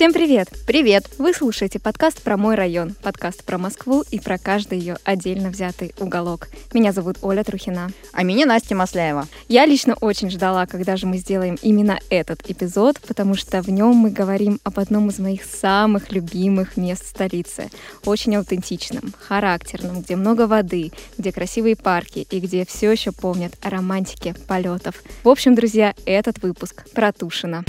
Всем привет! Привет! Вы слушаете подкаст про мой район, подкаст про Москву и про каждый ее отдельно взятый уголок. Меня зовут Оля Трухина. А меня Настя Масляева. Я лично очень ждала, когда же мы сделаем именно этот эпизод, потому что в нем мы говорим об одном из моих самых любимых мест столицы. Очень аутентичном, характерном, где много воды, где красивые парки и где все еще помнят о романтике полетов. В общем, друзья, этот выпуск про Тушино.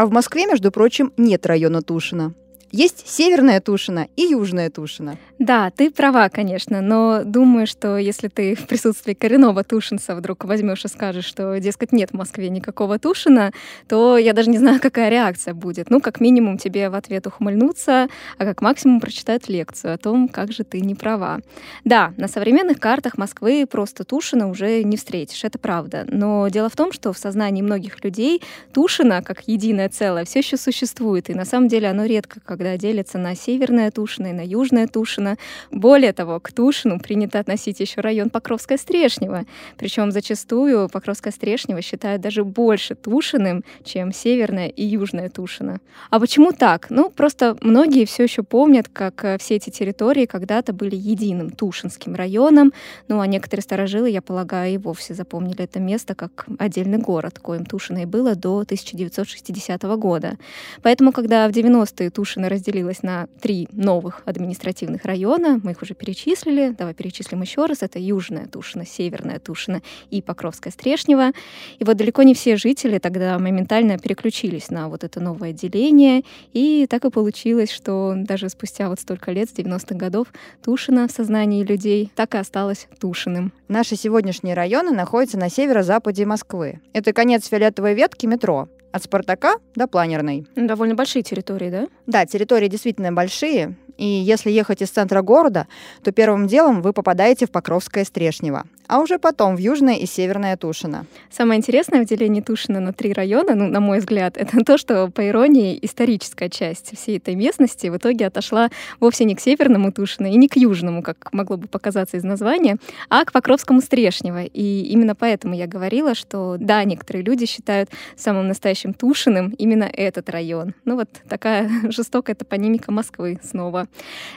А в Москве, между прочим, нет района Тушина. Есть северная Тушина и южная Тушина. Да, ты права, конечно, но думаю, что если ты в присутствии коренного тушинца вдруг возьмешь и скажешь, что, дескать, нет в Москве никакого тушина, то я даже не знаю, какая реакция будет. Ну, как минимум, тебе в ответ ухмыльнуться, а как максимум прочитают лекцию о том, как же ты не права. Да, на современных картах Москвы просто Тушина уже не встретишь, это правда. Но дело в том, что в сознании многих людей Тушина, как единое целое, все еще существует, и на самом деле оно редко когда делится на северное Тушино и на южное Тушино. Более того, к Тушину принято относить еще район Покровская Стрешнева. Причем зачастую Покровская Стрешнева считают даже больше Тушиным, чем Северная и Южная Тушина. А почему так? Ну, просто многие все еще помнят, как э, все эти территории когда-то были единым Тушинским районом, ну а некоторые старожилы, я полагаю, и вовсе запомнили это место как отдельный город, коим Тушино и было до 1960 года. Поэтому, когда в 90-е Тушино разделилось на три новых административных района, мы их уже перечислили, давай перечислим еще раз, это Южная Тушина, Северная Тушина и Покровская Стрешнева. И вот далеко не все жители тогда моментально переключились на вот это новое отделение, и так и получилось, что даже спустя вот столько лет, с 90-х годов, Тушина в сознании людей так и осталась Тушиным. Наши сегодняшние районы находятся на северо-западе Москвы. Это конец фиолетовой ветки метро, от Спартака до Планерной. Довольно большие территории, да? Да, территории действительно большие. И если ехать из центра города, то первым делом вы попадаете в Покровское Стрешнево а уже потом в Южное и Северное Тушино. Самое интересное в делении Тушино на три района, ну, на мой взгляд, это то, что, по иронии, историческая часть всей этой местности в итоге отошла вовсе не к Северному Тушино и не к Южному, как могло бы показаться из названия, а к Покровскому Стрешнево. И именно поэтому я говорила, что, да, некоторые люди считают самым настоящим Тушиным именно этот район. Ну вот такая жестокая топонимика Москвы снова.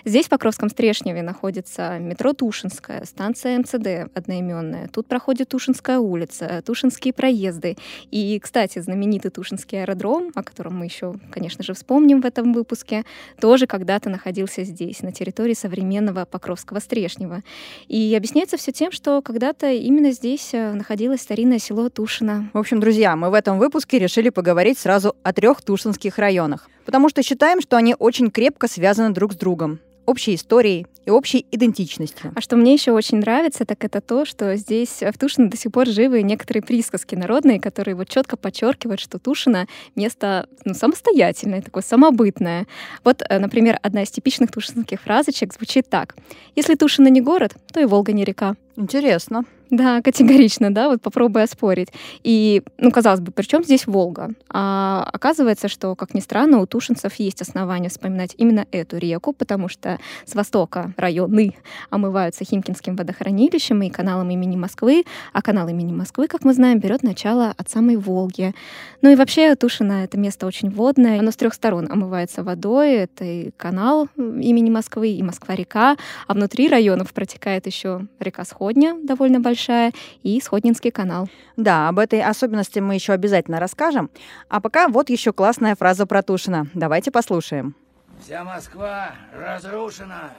Здесь, в Покровском Стрешневе, находится метро Тушинская, станция МЦД, одна одноименная. Тут проходит Тушинская улица, Тушинские проезды. И, кстати, знаменитый Тушинский аэродром, о котором мы еще, конечно же, вспомним в этом выпуске, тоже когда-то находился здесь, на территории современного Покровского Стрешнева. И объясняется все тем, что когда-то именно здесь э, находилось старинное село Тушино. В общем, друзья, мы в этом выпуске решили поговорить сразу о трех тушинских районах, потому что считаем, что они очень крепко связаны друг с другом общей историей и общей идентичностью. А что мне еще очень нравится, так это то, что здесь в Тушино до сих пор живы некоторые присказки народные, которые вот четко подчеркивают, что Тушино место ну, самостоятельное, такое самобытное. Вот, э, например, одна из типичных тушинских фразочек звучит так. «Если Тушино не город, то и Волга не река». Интересно. Да, категорично, да, вот попробуй оспорить. И, ну, казалось бы, при чем здесь Волга? А оказывается, что, как ни странно, у тушинцев есть основания вспоминать именно эту реку, потому что с востока районы омываются Химкинским водохранилищем и каналом имени Москвы, а канал имени Москвы, как мы знаем, берет начало от самой Волги. Ну и вообще Тушино — это место очень водное, оно с трех сторон омывается водой, это и канал имени Москвы, и Москва-река, а внутри районов протекает еще река Сходня, довольно большая, большая, и Сходнинский канал. Да, об этой особенности мы еще обязательно расскажем. А пока вот еще классная фраза про Тушина. Давайте послушаем. Вся Москва разрушена.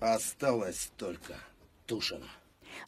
Осталось только Тушина.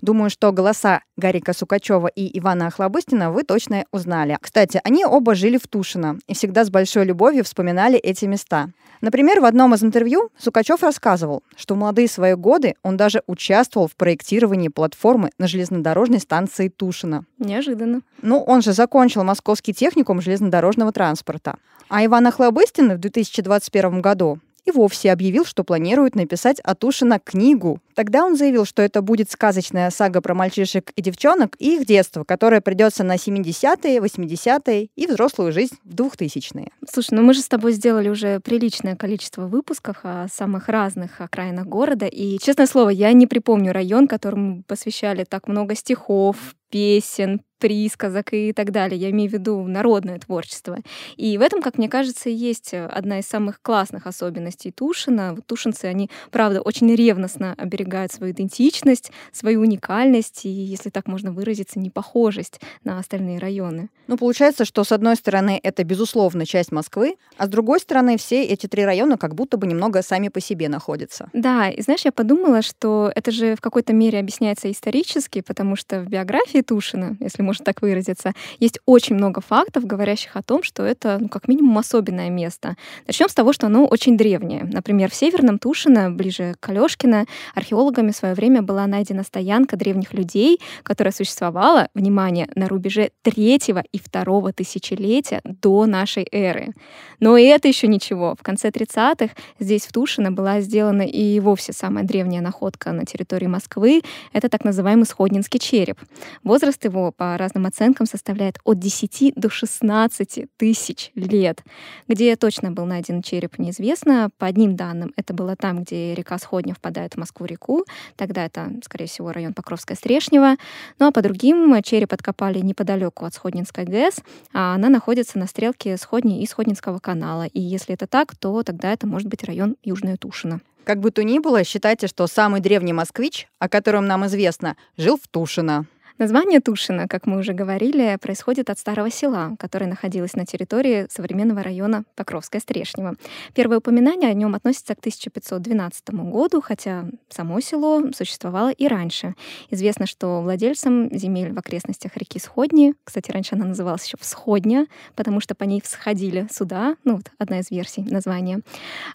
Думаю, что голоса Гарика Сукачева и Ивана Охлобыстина вы точно узнали. Кстати, они оба жили в Тушино и всегда с большой любовью вспоминали эти места. Например, в одном из интервью Сукачев рассказывал, что в молодые свои годы он даже участвовал в проектировании платформы на железнодорожной станции Тушино. Неожиданно. Ну, он же закончил Московский техникум железнодорожного транспорта. А Иван Охлобыстин в 2021 году и вовсе объявил, что планирует написать о Тушино книгу. Тогда он заявил, что это будет сказочная сага про мальчишек и девчонок и их детство, которое придется на 70-е, 80-е и взрослую жизнь в 2000-е. Слушай, ну мы же с тобой сделали уже приличное количество выпусков о самых разных окраинах города, и, честное слово, я не припомню район, которому посвящали так много стихов, песен, присказок и так далее. Я имею в виду народное творчество. И в этом, как мне кажется, есть одна из самых классных особенностей Тушина. Вот тушинцы, они, правда, очень ревностно оберегают свою идентичность, свою уникальность и, если так можно выразиться, непохожесть на остальные районы. Ну, получается, что с одной стороны это, безусловно, часть Москвы, а с другой стороны все эти три района как будто бы немного сами по себе находятся. Да, и знаешь, я подумала, что это же в какой-то мере объясняется исторически, потому что в биографии Тушина, если можно так выразиться, есть очень много фактов, говорящих о том, что это, ну, как минимум, особенное место. Начнем с того, что оно очень древнее. Например, в Северном Тушино, ближе к Алешкино, археологами в свое время была найдена стоянка древних людей, которая существовала, внимание, на рубеже третьего и второго тысячелетия до нашей эры. Но и это еще ничего. В конце 30-х здесь, в Тушино, была сделана и вовсе самая древняя находка на территории Москвы. Это так называемый Сходнинский череп. Возраст его, по разным оценкам составляет от 10 до 16 тысяч лет. Где точно был найден череп, неизвестно. По одним данным, это было там, где река Сходня впадает в Москву-реку. Тогда это, скорее всего, район Покровская Стрешнева. Ну а по другим, череп откопали неподалеку от Сходнинской ГЭС, а она находится на стрелке Сходни и Сходнинского канала. И если это так, то тогда это может быть район Южная Тушина. Как бы то ни было, считайте, что самый древний москвич, о котором нам известно, жил в Тушино. Название Тушино, как мы уже говорили, происходит от старого села, которое находилось на территории современного района Покровская Стрешнева. Первое упоминание о нем относится к 1512 году, хотя само село существовало и раньше. Известно, что владельцем земель в окрестностях реки Сходни, кстати, раньше она называлась еще Всходня, потому что по ней всходили суда, ну вот одна из версий названия.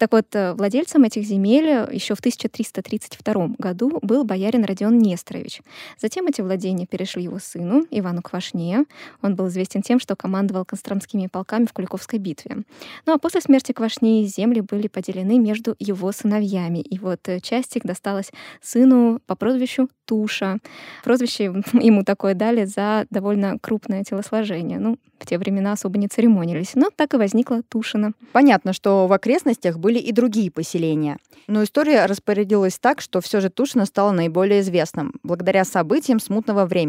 Так вот, э, владельцем этих земель еще в 1332 году был боярин Родион Несторович. Затем эти владения перешли его сыну, Ивану Квашне. Он был известен тем, что командовал костромскими полками в Куликовской битве. Ну а после смерти Квашни земли были поделены между его сыновьями. И вот э, часть их досталась сыну по прозвищу Туша. Прозвище ему такое дали за довольно крупное телосложение. Ну, в те времена особо не церемонились. Но так и возникла Тушина. Понятно, что в окрестностях были и другие поселения. Но история распорядилась так, что все же Тушино стало наиболее известным, благодаря событиям смутного времени.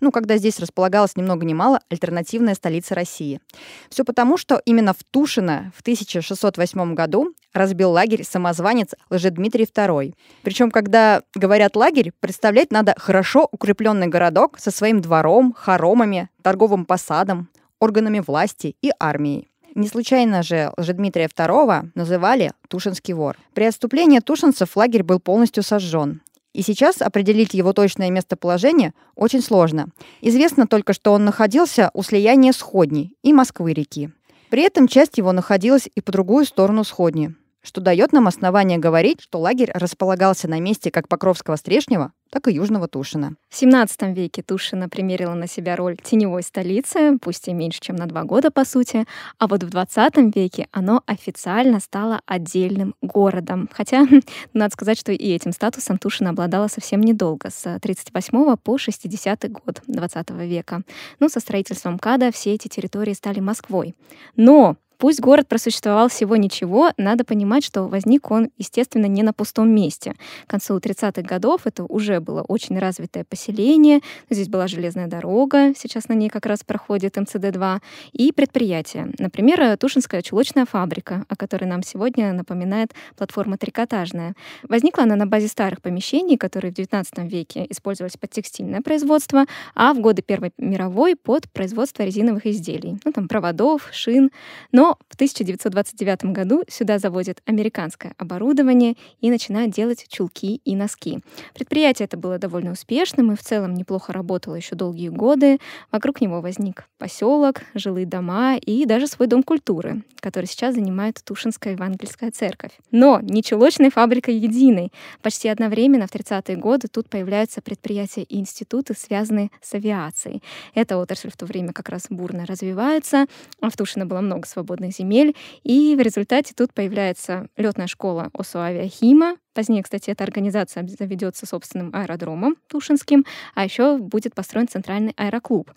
Ну, когда здесь располагалась ни много ни мало альтернативная столица России. Все потому, что именно в Тушино в 1608 году разбил лагерь самозванец Лжедмитрий II. Причем, когда говорят лагерь, представлять надо хорошо укрепленный городок со своим двором, хоромами, торговым посадом, органами власти и армией. Не случайно же Лжедмитрия II называли Тушинский вор. При отступлении тушинцев лагерь был полностью сожжен. И сейчас определить его точное местоположение очень сложно. Известно только, что он находился у слияния Сходни и Москвы-реки. При этом часть его находилась и по другую сторону Сходни что дает нам основание говорить, что лагерь располагался на месте как Покровского Стрешнева, так и Южного Тушина. В XVII веке Тушина примерила на себя роль теневой столицы, пусть и меньше, чем на два года, по сути, а вот в XX веке оно официально стало отдельным городом. Хотя, надо сказать, что и этим статусом Тушина обладала совсем недолго, с 38 по 60 год XX века. Ну, со строительством КАДа все эти территории стали Москвой. Но Пусть город просуществовал всего ничего, надо понимать, что возник он, естественно, не на пустом месте. К концу 30-х годов это уже было очень развитое поселение, здесь была железная дорога, сейчас на ней как раз проходит МЦД-2, и предприятия. Например, Тушинская чулочная фабрика, о которой нам сегодня напоминает платформа трикотажная. Возникла она на базе старых помещений, которые в XIX веке использовались под текстильное производство, а в годы Первой мировой под производство резиновых изделий, ну там проводов, шин. Но но в 1929 году сюда завозят американское оборудование и начинают делать чулки и носки. Предприятие это было довольно успешным и в целом неплохо работало еще долгие годы. Вокруг него возник поселок, жилые дома и даже свой дом культуры, который сейчас занимает Тушинская Евангельская церковь. Но не чулочной фабрикой единой. Почти одновременно в 30-е годы тут появляются предприятия и институты, связанные с авиацией. Эта отрасль в то время как раз бурно развивается. А в Тушино было много свободных свободных земель. И в результате тут появляется летная школа ОСУ «Авиахима», Позднее, кстати, эта организация заведется собственным аэродромом Тушинским, а еще будет построен центральный аэроклуб.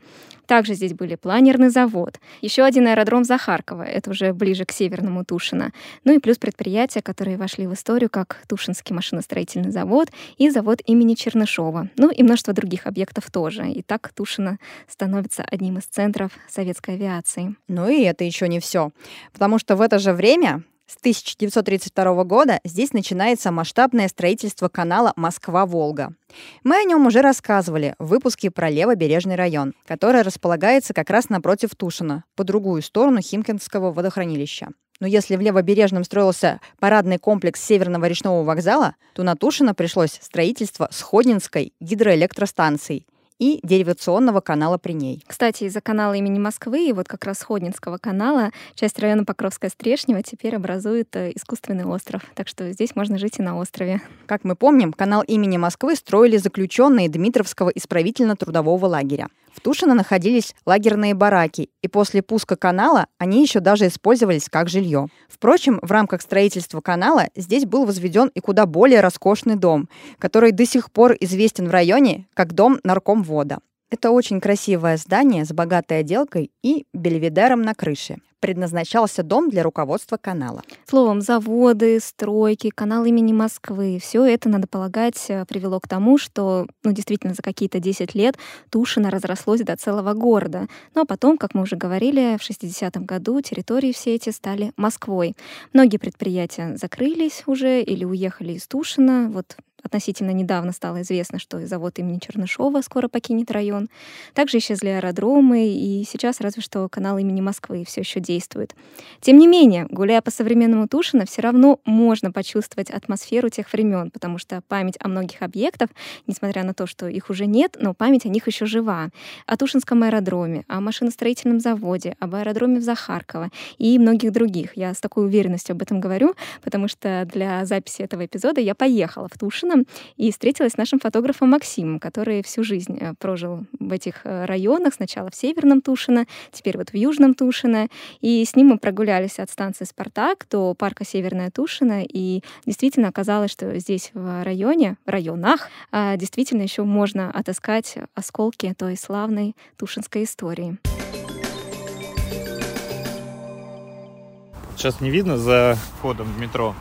Также здесь были планерный завод, еще один аэродром Захаркова, это уже ближе к северному Тушина, ну и плюс предприятия, которые вошли в историю, как Тушинский машиностроительный завод и завод имени Чернышова, ну и множество других объектов тоже. И так Тушино становится одним из центров советской авиации. Ну и это еще не все, потому что в это же время с 1932 года здесь начинается масштабное строительство канала Москва-Волга. Мы о нем уже рассказывали в выпуске про Левобережный район, который располагается как раз напротив Тушина, по другую сторону Химкинского водохранилища. Но если в Левобережном строился парадный комплекс Северного речного вокзала, то на Тушино пришлось строительство Сходнинской гидроэлектростанции – и деривационного канала при ней. Кстати, из-за канала имени Москвы и вот как раз Ходнинского канала часть района Покровская Стрешнева теперь образует э, искусственный остров. Так что здесь можно жить и на острове. Как мы помним, канал имени Москвы строили заключенные Дмитровского исправительно-трудового лагеря. В Тушино находились лагерные бараки, и после пуска канала они еще даже использовались как жилье. Впрочем, в рамках строительства канала здесь был возведен и куда более роскошный дом, который до сих пор известен в районе как дом наркомвода. Это очень красивое здание с богатой отделкой и бельведером на крыше предназначался дом для руководства канала. Словом, заводы, стройки, канал имени Москвы, все это, надо полагать, э, привело к тому, что, ну, действительно, за какие-то 10 лет Тушино разрослось до целого города. Ну, а потом, как мы уже говорили, в 60-м году территории все эти стали Москвой. Многие предприятия закрылись уже или уехали из Тушина. Вот Относительно недавно стало известно, что завод имени Чернышова скоро покинет район. Также исчезли аэродромы, и сейчас разве что канал имени Москвы все еще действует. Тем не менее, гуляя по современному Тушино, все равно можно почувствовать атмосферу тех времен, потому что память о многих объектах, несмотря на то, что их уже нет, но память о них еще жива. О Тушинском аэродроме, о машиностроительном заводе, об аэродроме в Захарково и многих других. Я с такой уверенностью об этом говорю, потому что для записи этого эпизода я поехала в Тушино, и встретилась с нашим фотографом Максимом, который всю жизнь э, прожил в этих э, районах, сначала в Северном Тушино, теперь вот в Южном Тушино. И с ним мы прогулялись от станции «Спартак» до парка Северная Тушино, и действительно оказалось, что здесь в районе, в районах, а, действительно еще можно отыскать осколки той славной тушинской истории. Сейчас не видно за входом в метро,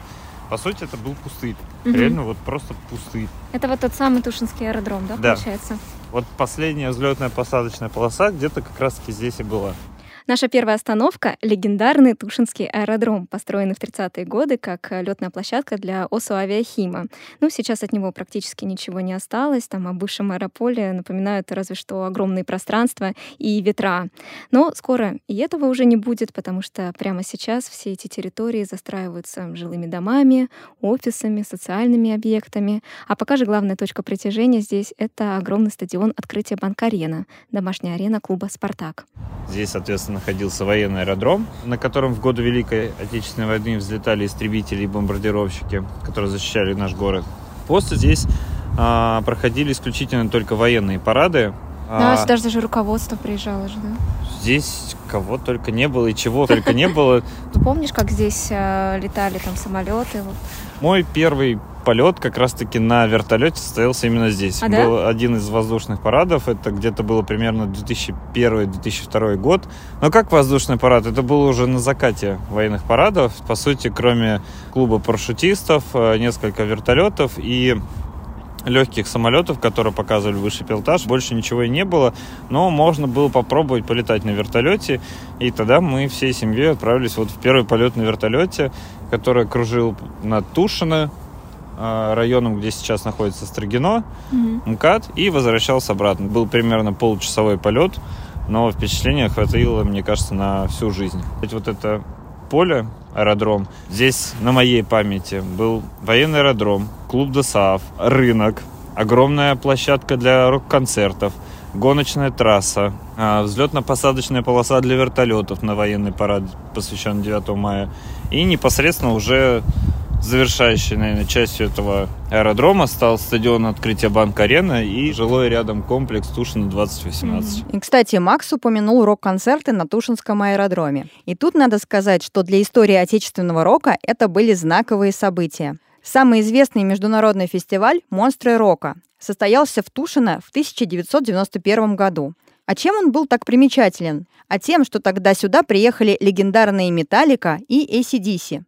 по сути, это был пустырь. Угу. Реально вот просто пустырь. Это вот тот самый Тушинский аэродром, да, да. получается? Вот последняя взлетная посадочная полоса где-то как раз-таки здесь и была. Наша первая остановка — легендарный Тушинский аэродром, построенный в 30-е годы как э, летная площадка для ОСУ «Авиахима». Ну, сейчас от него практически ничего не осталось. Там о бывшем аэрополе напоминают разве что огромные пространства и ветра. Но скоро и этого уже не будет, потому что прямо сейчас все эти территории застраиваются жилыми домами, офисами, социальными объектами. А пока же главная точка притяжения здесь — это огромный стадион открытия Банк-арена, домашняя арена клуба «Спартак». Здесь, соответственно, находился военный аэродром, на котором в годы Великой Отечественной войны взлетали истребители и бомбардировщики, которые защищали наш город. После здесь а, проходили исключительно только военные парады. Да, а, сюда же даже руководство приезжало же, да? Здесь кого только не было и чего только не было. Ты помнишь, как здесь э, летали там самолеты? Мой первый полет как раз-таки на вертолете состоялся именно здесь. А, Был да? один из воздушных парадов. Это где-то было примерно 2001-2002 год. Но как воздушный парад? Это было уже на закате военных парадов. По сути, кроме клуба парашютистов, э, несколько вертолетов и легких самолетов, которые показывали высший пилотаж. Больше ничего и не было, но можно было попробовать полетать на вертолете. И тогда мы всей семьей отправились вот в первый полет на вертолете, который кружил над Тушино, районом, где сейчас находится Строгино, угу. МКАД, и возвращался обратно. Был примерно получасовой полет, но впечатления хватило, мне кажется, на всю жизнь. Вот это поле, аэродром, здесь на моей памяти был военный аэродром, клуб ДОСААФ, рынок, огромная площадка для рок-концертов, гоночная трасса, а, взлетно-посадочная полоса для вертолетов на военный парад, посвященный 9 мая, и непосредственно уже завершающей, наверное, частью этого аэродрома стал стадион открытия Банк-Арена и жилой рядом комплекс Тушина 2018. И, кстати, Макс упомянул рок-концерты на Тушинском аэродроме. И тут надо сказать, что для истории отечественного рока это были знаковые события. Самый известный международный фестиваль «Монстры рока» состоялся в Тушино в 1991 году. А чем он был так примечателен? А тем, что тогда сюда приехали легендарные Металлика и ACDC.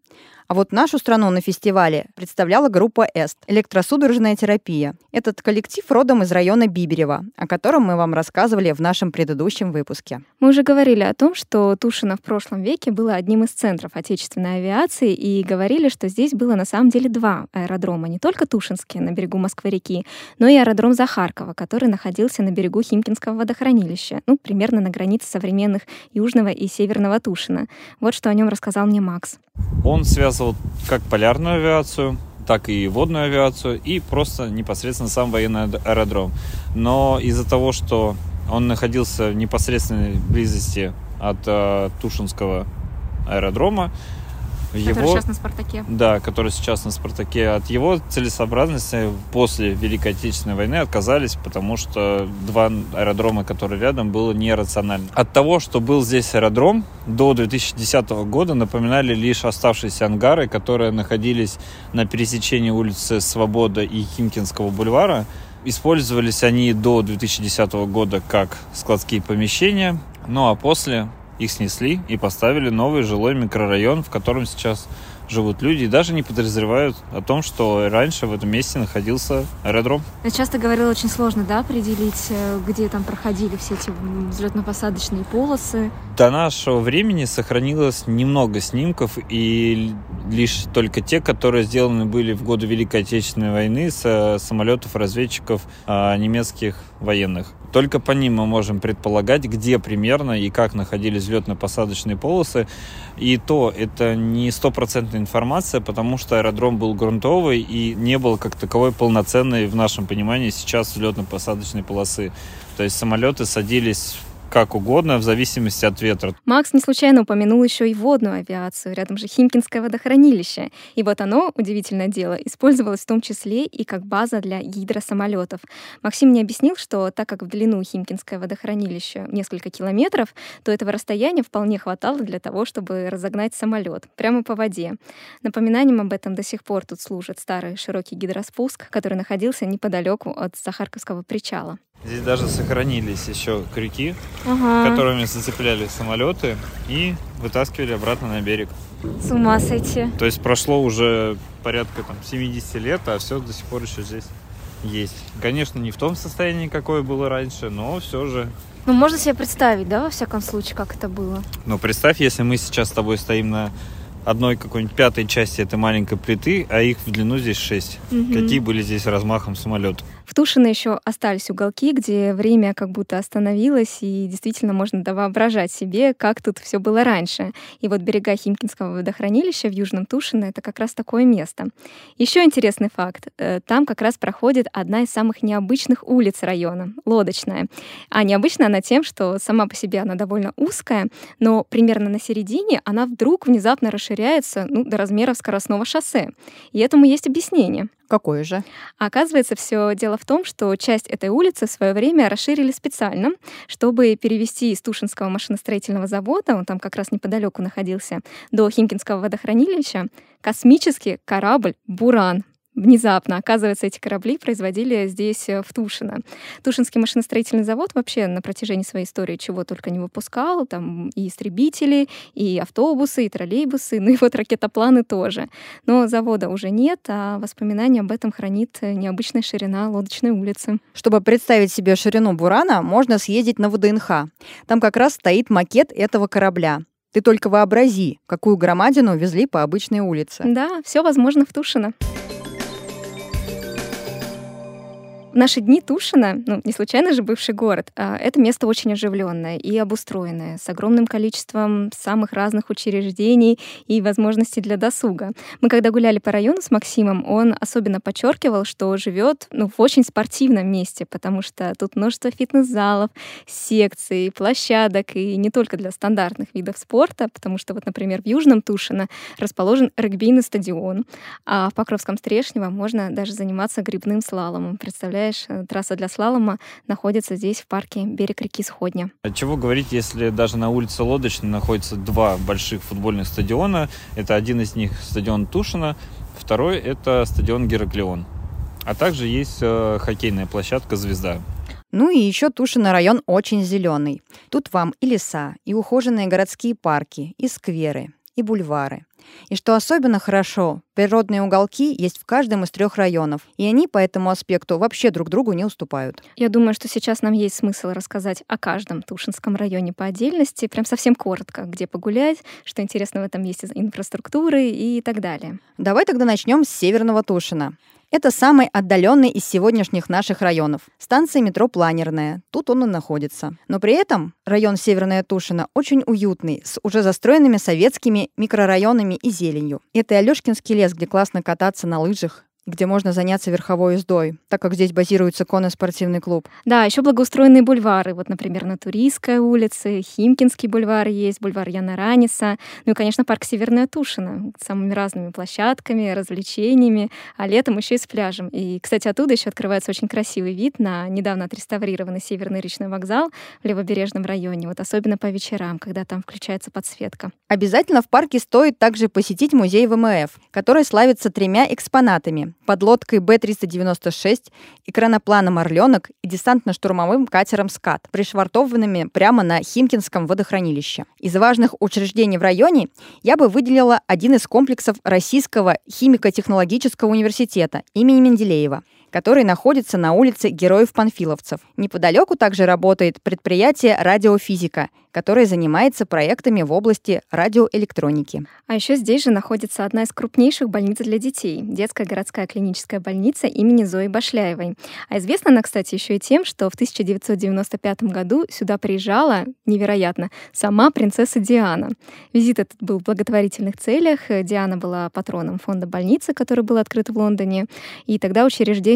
А вот нашу страну на фестивале представляла группа «Эст» — электросудорожная терапия. Этот коллектив родом из района Биберева, о котором мы вам рассказывали в нашем предыдущем выпуске. Мы уже говорили о том, что Тушино в прошлом веке было одним из центров отечественной авиации и говорили, что здесь было на самом деле два аэродрома, не только Тушинский на берегу Москвы-реки, но и аэродром Захаркова, который находился на берегу Химкинского водохранилища, ну, примерно на границе современных Южного и Северного Тушина. Вот что о нем рассказал мне Макс. Он связывал как полярную авиацию, так и водную авиацию, и просто непосредственно сам военный аэродром. Но из-за того, что он находился в непосредственной близости от э, Тушинского аэродрома, его, который сейчас на «Спартаке». Да, который сейчас на «Спартаке». От его целесообразности после Великой Отечественной войны отказались, потому что два аэродрома, которые рядом, было нерационально. От того, что был здесь аэродром, до 2010 года напоминали лишь оставшиеся ангары, которые находились на пересечении улицы Свобода и Химкинского бульвара. Использовались они до 2010 года как складские помещения, ну а после их снесли и поставили новый жилой микрорайон, в котором сейчас живут люди и даже не подозревают о том, что раньше в этом месте находился аэродром. Я часто говорила, очень сложно, да, определить, э, где там проходили все эти взлетно-посадочные полосы. До нашего времени сохранилось немного снимков, и лишь только те, которые сделаны были в годы Великой Отечественной войны с самолетов разведчиков а, немецких военных. Только по ним мы можем предполагать, где примерно и как находились взлетно-посадочные полосы. И то это не стопроцентная информация, потому что аэродром был грунтовый и не был как таковой полноценной в нашем понимании сейчас взлетно-посадочной полосы. То есть самолеты садились как угодно, в зависимости от ветра. Макс не случайно упомянул еще и водную авиацию, рядом же Химкинское водохранилище. И вот оно, удивительное дело, использовалось в том числе и как база для гидросамолетов. Максим мне объяснил, что так как в длину Химкинское водохранилище несколько километров, то этого расстояния вполне хватало для того, чтобы разогнать самолет прямо по воде. Напоминанием об этом до сих пор тут служит старый широкий гидроспуск, который находился неподалеку от Захарковского причала. Здесь даже сохранились еще крюки, ага. которыми зацепляли самолеты и вытаскивали обратно на берег. С ума сойти. То есть прошло уже порядка там 70 лет, а все до сих пор еще здесь есть. Конечно, не в том состоянии, какое было раньше, но все же. Ну, можно себе представить, да, во всяком случае, как это было. Ну, представь, если мы сейчас с тобой стоим на одной какой-нибудь пятой части этой маленькой плиты, а их в длину здесь шесть. Угу. Какие были здесь размахом самолета? В Тушино еще остались уголки, где время как будто остановилось, и действительно можно воображать себе, как тут все было раньше. И вот берега Химкинского водохранилища в Южном Тушино — это как раз такое место. Еще интересный факт. Э, там как раз проходит одна из самых необычных улиц района — Лодочная. А необычная она тем, что сама по себе она довольно узкая, но примерно на середине она вдруг внезапно расширяется ну, до размеров скоростного шоссе. И этому есть объяснение. Какое же? А оказывается, все дело в том, что часть этой улицы в свое время расширили специально, чтобы перевести из Тушинского машиностроительного завода, он там как раз неподалеку находился, до Химкинского водохранилища, космический корабль «Буран» внезапно. Оказывается, эти корабли производили здесь, э, в Тушино. Тушинский машиностроительный завод вообще на протяжении своей истории чего только не выпускал. Там и истребители, и автобусы, и троллейбусы, ну и вот ракетопланы тоже. Но завода уже нет, а воспоминания об этом хранит э, необычная ширина лодочной улицы. Чтобы представить себе ширину Бурана, можно съездить на ВДНХ. Там как раз стоит макет этого корабля. Ты только вообрази, какую громадину везли по обычной улице. Да, все возможно в Тушино. Наши дни Тушино, ну, не случайно же бывший город, а это место очень оживленное и обустроенное, с огромным количеством самых разных учреждений и возможностей для досуга. Мы когда гуляли по району с Максимом, он особенно подчеркивал, что живет ну, в очень спортивном месте, потому что тут множество фитнес-залов, секций, площадок, и не только для стандартных видов спорта, потому что вот, например, в Южном Тушино расположен регбийный стадион, а в Покровском Стрешнево можно даже заниматься грибным слаломом. Представляете, приезжаешь, э, трасса для слалома находится здесь, в парке «Берег реки Сходня». От чего говорить, если даже на улице Лодочной находится два больших футбольных стадиона. Это один из них стадион Тушина, второй это стадион Гераклеон. А также есть э, хоккейная площадка «Звезда». Ну и еще Тушино район очень зеленый. Тут вам и леса, и ухоженные городские парки, и скверы, и бульвары. И что особенно хорошо, природные уголки есть в каждом из трех районов, и они по этому аспекту вообще друг другу не уступают. Я думаю, что сейчас нам есть смысл рассказать о каждом Тушинском районе по отдельности, прям совсем коротко, где погулять, что интересно в этом есть из инфраструктуры и так далее. Давай тогда начнем с северного Тушина. Это самый отдаленный из сегодняшних наших районов. Станция метро Планерная. Тут он и находится. Но при этом район Северная Тушина очень уютный, с уже застроенными советскими микрорайонами и зеленью. Это и Алешкинский лес, где классно кататься на лыжах, где можно заняться верховой ездой, так как здесь базируется конный спортивный клуб. Да, еще благоустроенные бульвары. Вот, например, на Туристской улице, Химкинский бульвар есть, бульвар Яна Раниса. Ну и, конечно, парк Северная Тушина с самыми разными площадками, развлечениями, а летом еще и с пляжем. И, кстати, оттуда еще открывается очень красивый вид на недавно отреставрированный Северный речной вокзал в левобережном районе, вот особенно по вечерам, когда там включается подсветка. Обязательно в парке стоит также посетить музей ВМФ, который славится тремя экспонатами подлодкой Б-396, экранопланом «Орленок» и десантно-штурмовым катером «Скат», пришвартованными прямо на Химкинском водохранилище. Из важных учреждений в районе я бы выделила один из комплексов Российского химико-технологического университета имени Менделеева – который находится на улице Героев-Панфиловцев. Неподалеку также работает предприятие «Радиофизика», которое занимается проектами в области радиоэлектроники. А еще здесь же находится одна из крупнейших больниц для детей – детская городская клиническая больница имени Зои Башляевой. А известна она, кстати, еще и тем, что в 1995 году сюда приезжала, невероятно, сама принцесса Диана. Визит этот был в благотворительных целях. Диана была патроном фонда больницы, который был открыт в Лондоне. И тогда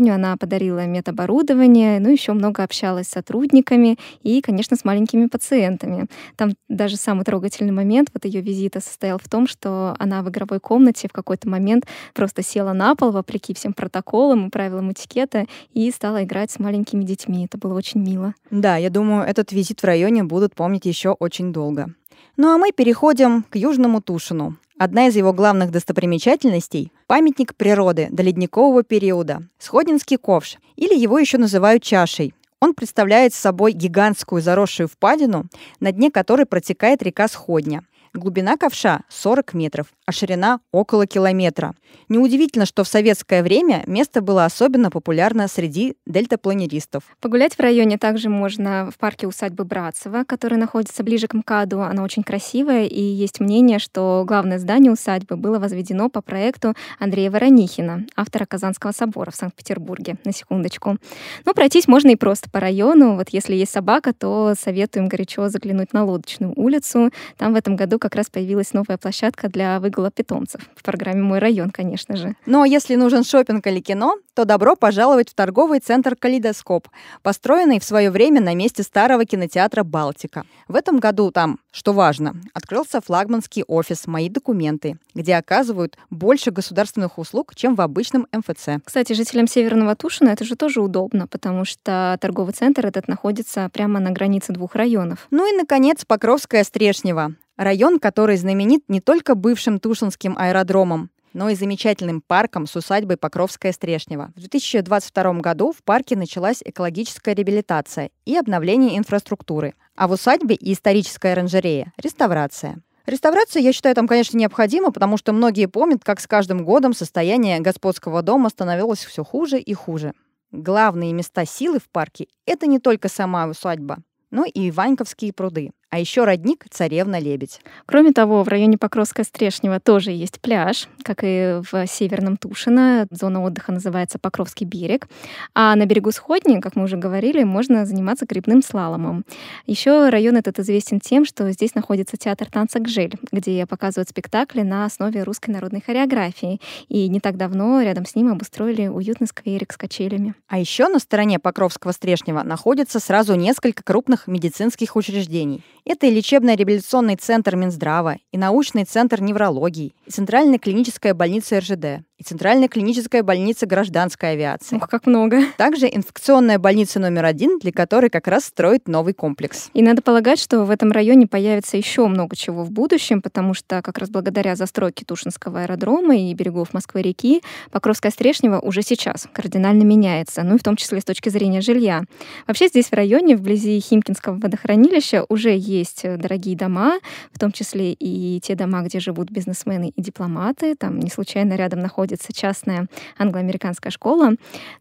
учреждению она подарила медоборудование, ну еще много общалась с сотрудниками и, конечно, с маленькими пациентами. Там даже самый трогательный момент вот ее визита состоял в том, что она в игровой комнате в какой-то момент просто села на пол вопреки всем протоколам и правилам этикета и стала играть с маленькими детьми. Это было очень мило. Да, я думаю, этот визит в районе будут помнить еще очень долго. Ну а мы переходим к Южному Тушину. Одна из его главных достопримечательностей – памятник природы до ледникового периода – Сходинский ковш, или его еще называют чашей. Он представляет собой гигантскую заросшую впадину, на дне которой протекает река Сходня. Глубина ковша 40 метров, а ширина около километра. Неудивительно, что в советское время место было особенно популярно среди дельтапланеристов. Погулять в районе также можно в парке усадьбы Братцева, который находится ближе к МКАДу. Она очень красивая, и есть мнение, что главное здание усадьбы было возведено по проекту Андрея Воронихина, автора Казанского собора в Санкт-Петербурге, на секундочку. Но пройтись можно и просто по району. Вот если есть собака, то советуем горячо заглянуть на Лодочную улицу. Там в этом году как раз появилась новая площадка для выгула питомцев. В программе «Мой район», конечно же. Ну а если нужен шопинг или кино, то добро пожаловать в торговый центр «Калейдоскоп», построенный в свое время на месте старого кинотеатра «Балтика». В этом году там, что важно, открылся флагманский офис «Мои документы», где оказывают больше государственных услуг, чем в обычном МФЦ. Кстати, жителям Северного Тушина это же тоже удобно, потому что торговый центр этот находится прямо на границе двух районов. Ну и, наконец, Покровская Стрешнева. Район, который знаменит не только бывшим Тушинским аэродромом, но и замечательным парком с усадьбой Покровская Стрешнева. В 2022 году в парке началась экологическая реабилитация и обновление инфраструктуры, а в усадьбе и историческая оранжерея – реставрация. Реставрация, я считаю, там, конечно, необходима, потому что многие помнят, как с каждым годом состояние господского дома становилось все хуже и хуже. Главные места силы в парке – это не только сама усадьба, но и Иваньковские пруды а еще родник «Царевна-лебедь». Кроме того, в районе Покровская Стрешнева тоже есть пляж, как и в Северном Тушино. Зона отдыха называется Покровский берег. А на берегу Сходни, как мы уже говорили, можно заниматься грибным слаломом. Еще район этот известен тем, что здесь находится театр танца «Гжель», где показывают спектакли на основе русской народной хореографии. И не так давно рядом с ним обустроили уютный скверик с качелями. А еще на стороне Покровского Стрешнева находится сразу несколько крупных медицинских учреждений. Это и лечебно-реабилитационный центр Минздрава, и научный центр неврологии, и Центральная клиническая больница РЖД, и Центральная клиническая больница гражданской авиации. Ох, как много. Также инфекционная больница номер один, для которой как раз строит новый комплекс. И надо полагать, что в этом районе появится еще много чего в будущем, потому что как раз благодаря застройке Тушинского аэродрома и берегов Москвы-реки Покровская Стрешнева уже сейчас кардинально меняется, ну и в том числе с точки зрения жилья. Вообще здесь в районе, вблизи Химкинского водохранилища, уже есть дорогие дома, в том числе и те дома, где живут бизнесмены и дипломаты. Там не случайно рядом находится частная англо-американская школа.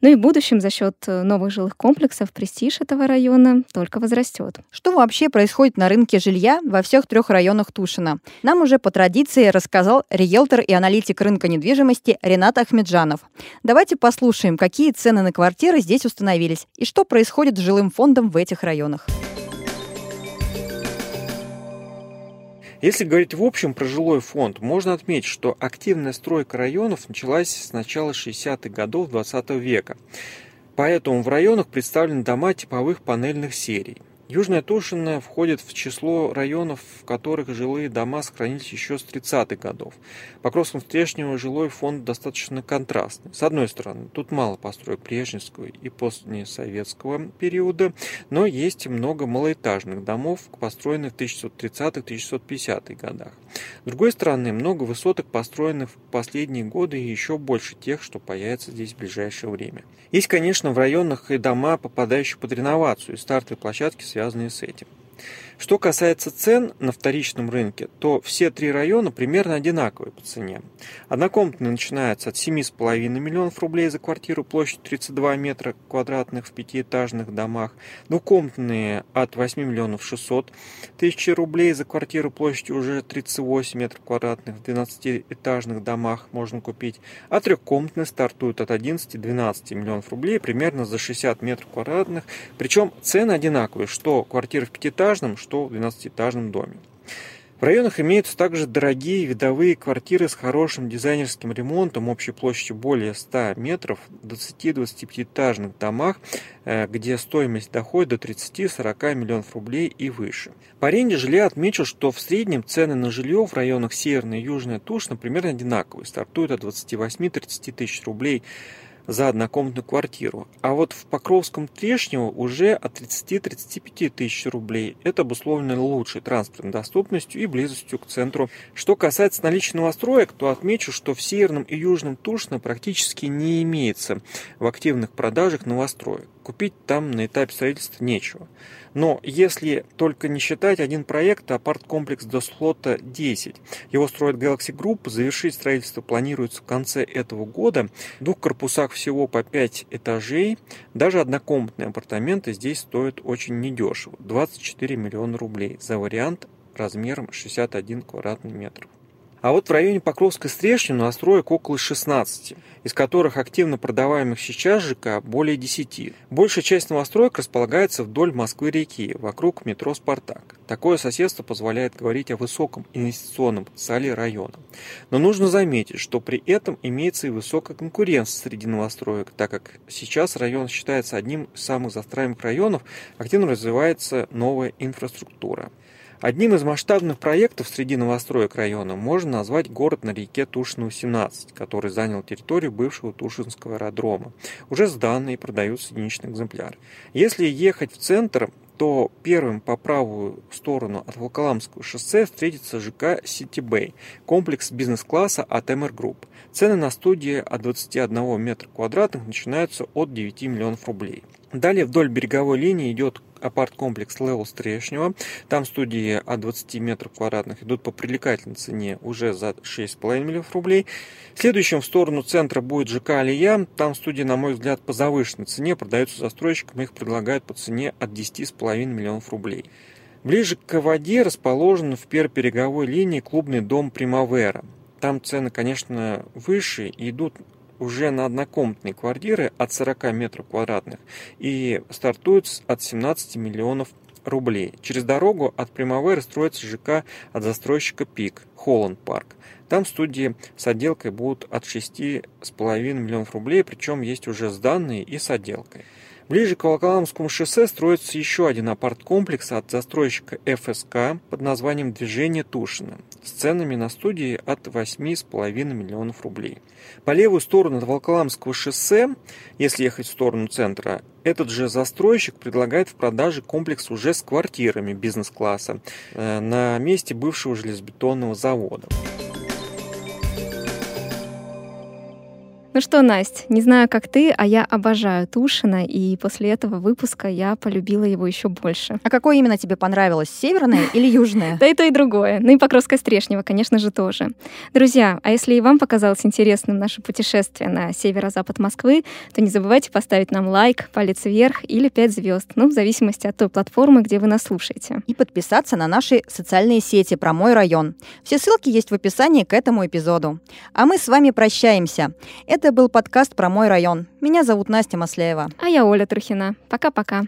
Ну и в будущем за счет новых жилых комплексов престиж этого района только возрастет. Что вообще происходит на рынке жилья во всех трех районах Тушина? Нам уже по традиции рассказал риэлтор и аналитик рынка недвижимости Ренат Ахмеджанов. Давайте послушаем, какие цены на квартиры здесь установились и что происходит с жилым фондом в этих районах. Если говорить в общем про жилой фонд, можно отметить, что активная стройка районов началась с начала 60-х годов 20 века. Поэтому в районах представлены дома типовых панельных серий. Южная Тушина входит в число районов, в которых жилые дома сохранились еще с 30-х годов. Покровском Стрешнево жилой фонд достаточно контрастный. С одной стороны, тут мало построек Брежневского и постсоветского периода, но есть много малоэтажных домов, построенных в 1930-1950-х годах. С другой стороны, много высоток, построенных в последние годы и еще больше тех, что появятся здесь в ближайшее время. Есть, конечно, в районах и дома, попадающие под реновацию, и стартовые площадки связаны связанные с этим. Что касается цен на вторичном рынке, то все три района примерно одинаковые по цене. Однокомнатные начинаются от 7,5 миллионов рублей за квартиру площадью 32 метра квадратных в пятиэтажных домах, двухкомнатные от 8 миллионов 600 тысяч рублей за квартиру площадью уже 38 метров квадратных в 12-этажных домах можно купить, а трехкомнатные стартуют от 11-12 миллионов рублей примерно за 60 метров квадратных, причем цены одинаковые, что квартира в пятиэтажном, что что в 12-этажном доме. В районах имеются также дорогие видовые квартиры с хорошим дизайнерским ремонтом общей площадью более 100 метров, 20-25-этажных домах, э, где стоимость доходит до 30-40 миллионов рублей и выше. По аренде жилья отмечу, что в среднем цены на жилье в районах Северная и Южная Тушина примерно одинаковые, стартуют от 28-30 тысяч рублей за однокомнатную квартиру. А вот в Покровском Трешнево уже от 30-35 тысяч рублей. Это обусловлено лучшей транспортной доступностью и близостью к центру. Что касается наличия новостроек, то отмечу, что в Северном и Южном Тушино практически не имеется в активных продажах новостроек. Купить там на этапе строительства нечего. Но если только не считать один проект, апарт-комплекс до слота 10. Его строит Galaxy Group, завершить строительство планируется в конце этого года. В двух корпусах всего по 5 этажей. Даже однокомнатные апартаменты здесь стоят очень недешево. 24 миллиона рублей за вариант размером 61 квадратный метр. А вот в районе Покровской Стрешни настроек около 16, из которых активно продаваемых сейчас ЖК более 10. Большая часть новостроек располагается вдоль Москвы-реки, вокруг метро «Спартак». Такое соседство позволяет говорить о высоком инвестиционном потенциале района. Но нужно заметить, что при этом имеется и высокая конкуренция среди новостроек, так как сейчас район считается одним из самых застраиваемых районов, активно развивается новая инфраструктура. Одним из масштабных проектов среди новостроек района можно назвать город на реке Тушино-17, который занял территорию бывшего Тушинского аэродрома. Уже сданные и продаются единичные экземпляры. Если ехать в центр, то первым по правую сторону от Волколамского шоссе встретится ЖК Сити Бэй, комплекс бизнес-класса от MR Group. Цены на студии от 21 метра квадратных начинаются от 9 миллионов рублей. Далее вдоль береговой линии идет апарт-комплекс Level Стрешнево. Там студии от 20 метров квадратных идут по привлекательной цене уже за 6,5 миллионов рублей. Следующим в сторону центра будет ЖК Алия. Там студии, на мой взгляд, по завышенной цене продаются застройщиком. Их предлагают по цене от 10,5 миллионов рублей. Ближе к воде расположен в первой береговой линии клубный дом Примавера. Там цены, конечно, выше и идут уже на однокомнатные квартиры от 40 метров квадратных и стартуют от 17 миллионов рублей. Через дорогу от Примаверы строится ЖК от застройщика ПИК, Холланд Парк. Там студии с отделкой будут от 6,5 миллионов рублей, причем есть уже сданные и с отделкой. Ближе к Волоколамскому шоссе строится еще один апарт-комплекс от застройщика ФСК под названием «Движение Тушина» с ценами на студии от 8,5 миллионов рублей. По левую сторону от Волоколамского шоссе, если ехать в сторону центра, этот же застройщик предлагает в продаже комплекс уже с квартирами бизнес-класса э, на месте бывшего железобетонного завода. Ну что, Настя, не знаю, как ты, а я обожаю Тушина, и после этого выпуска я полюбила его еще больше. А какое именно тебе понравилось, северное или южное? Да и то, и другое. Ну и Покровская Стрешнева, конечно же, тоже. Друзья, а если и вам показалось интересным наше путешествие на северо-запад Москвы, то не забывайте поставить нам лайк, палец вверх или 5 звезд, ну, в зависимости от той платформы, где вы нас слушаете. И подписаться на наши социальные сети про мой район. Все ссылки есть в описании к этому эпизоду. А мы с вами прощаемся. Это был подкаст про мой район. Меня зовут Настя Маслеева. А я Оля Трухина. Пока-пока.